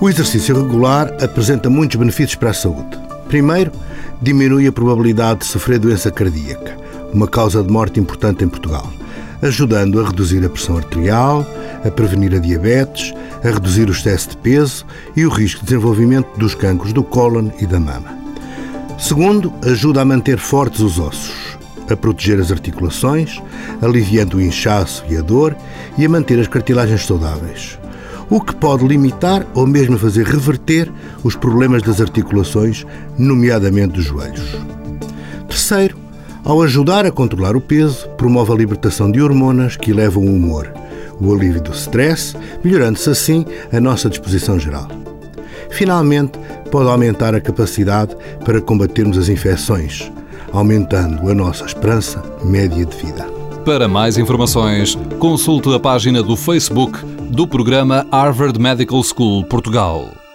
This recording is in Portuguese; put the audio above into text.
O exercício regular apresenta muitos benefícios para a saúde. Primeiro, diminui a probabilidade de sofrer doença cardíaca, uma causa de morte importante em Portugal, ajudando a reduzir a pressão arterial, a prevenir a diabetes, a reduzir o excesso de peso e o risco de desenvolvimento dos cancros do cólon e da mama. Segundo, ajuda a manter fortes os ossos, a proteger as articulações, aliviando o inchaço e a dor e a manter as cartilagens saudáveis o que pode limitar ou mesmo fazer reverter os problemas das articulações, nomeadamente dos joelhos. Terceiro, ao ajudar a controlar o peso, promove a libertação de hormonas que elevam o humor, o alívio do stress, melhorando-se assim a nossa disposição geral. Finalmente, pode aumentar a capacidade para combatermos as infecções, aumentando a nossa esperança média de vida. Para mais informações, consulte a página do Facebook do programa Harvard Medical School Portugal.